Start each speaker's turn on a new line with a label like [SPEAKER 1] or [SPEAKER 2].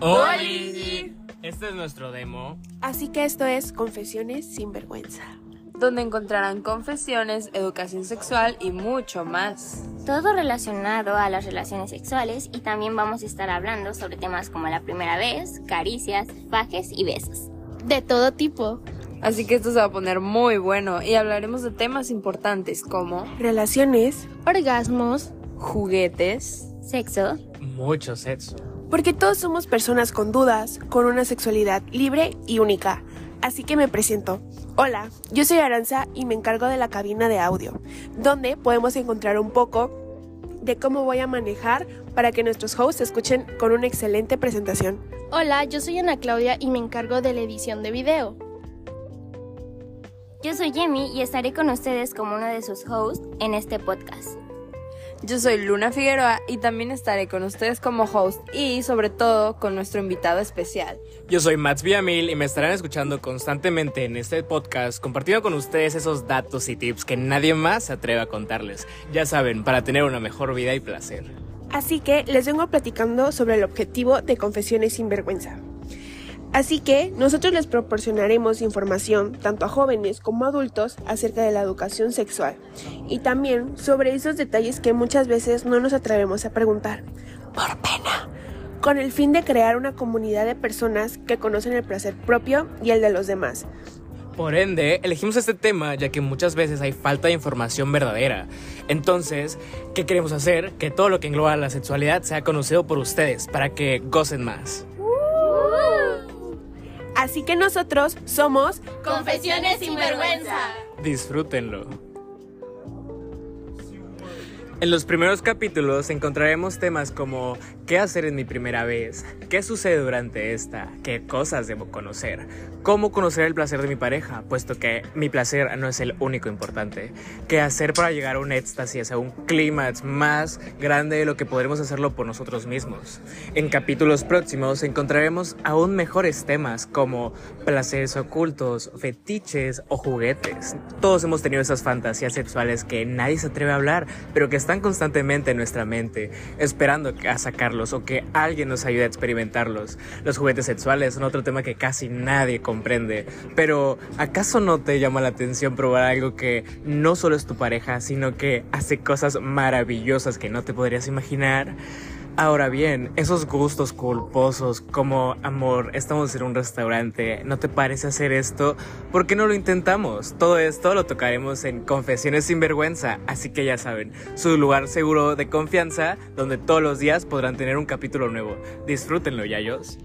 [SPEAKER 1] ¡Holi! Este es nuestro demo.
[SPEAKER 2] Así que esto es Confesiones sin vergüenza.
[SPEAKER 3] donde encontrarán confesiones, educación sexual y mucho más.
[SPEAKER 4] Todo relacionado a las relaciones sexuales y también vamos a estar hablando sobre temas como la primera vez, caricias, fajes y besos.
[SPEAKER 5] De todo tipo.
[SPEAKER 3] Así que esto se va a poner muy bueno y hablaremos de temas importantes como
[SPEAKER 2] Relaciones,
[SPEAKER 5] Orgasmos.
[SPEAKER 3] juguetes,
[SPEAKER 4] Sexo,
[SPEAKER 1] Mucho sexo.
[SPEAKER 2] Porque todos somos personas con dudas, con una sexualidad libre y única. Así que me presento. Hola, yo soy Aranza y me encargo de la cabina de audio, donde podemos encontrar un poco de cómo voy a manejar para que nuestros hosts escuchen con una excelente presentación.
[SPEAKER 5] Hola, yo soy Ana Claudia y me encargo de la edición de video.
[SPEAKER 4] yo soy Yemi y estaré con ustedes como uno de sus hosts en este podcast.
[SPEAKER 3] Yo soy Luna Figueroa y también estaré con ustedes como host y sobre todo con nuestro invitado especial.
[SPEAKER 1] Yo soy Mats Villamil y me estarán escuchando constantemente en este podcast, compartiendo con ustedes esos datos y tips que nadie más se atreve a contarles. Ya saben, para tener una mejor vida y placer.
[SPEAKER 2] Así que les vengo platicando sobre el objetivo de Confesiones sin vergüenza. Así que nosotros les proporcionaremos información tanto a jóvenes como a adultos acerca de la educación sexual y también sobre esos detalles que muchas veces no nos atrevemos a preguntar por pena, con el fin de crear una comunidad de personas que conocen el placer propio y el de los demás.
[SPEAKER 1] Por ende, elegimos este tema ya que muchas veces hay falta de información verdadera. Entonces, ¿qué queremos hacer? Que todo lo que engloba la sexualidad sea conocido por ustedes para que gocen más.
[SPEAKER 2] Así que nosotros somos
[SPEAKER 5] Confesiones sin vergüenza.
[SPEAKER 1] Disfrútenlo. En los primeros capítulos encontraremos temas como qué hacer en mi primera vez, qué sucede durante esta, qué cosas debo conocer, cómo conocer el placer de mi pareja, puesto que mi placer no es el único importante, qué hacer para llegar a un éxtasis, a un clímax más grande de lo que podremos hacerlo por nosotros mismos. En capítulos próximos encontraremos aún mejores temas como placeres ocultos, fetiches o juguetes. Todos hemos tenido esas fantasías sexuales que nadie se atreve a hablar, pero que están constantemente en nuestra mente, esperando a o que alguien nos ayude a experimentarlos. Los juguetes sexuales son otro tema que casi nadie comprende, pero ¿acaso no te llama la atención probar algo que no solo es tu pareja, sino que hace cosas maravillosas que no te podrías imaginar? Ahora bien, esos gustos culposos como amor, estamos en un restaurante, ¿no te parece hacer esto? ¿Por qué no lo intentamos? Todo esto lo tocaremos en Confesiones sin vergüenza, así que ya saben, su lugar seguro de confianza donde todos los días podrán tener un capítulo nuevo. Disfrútenlo, yayos.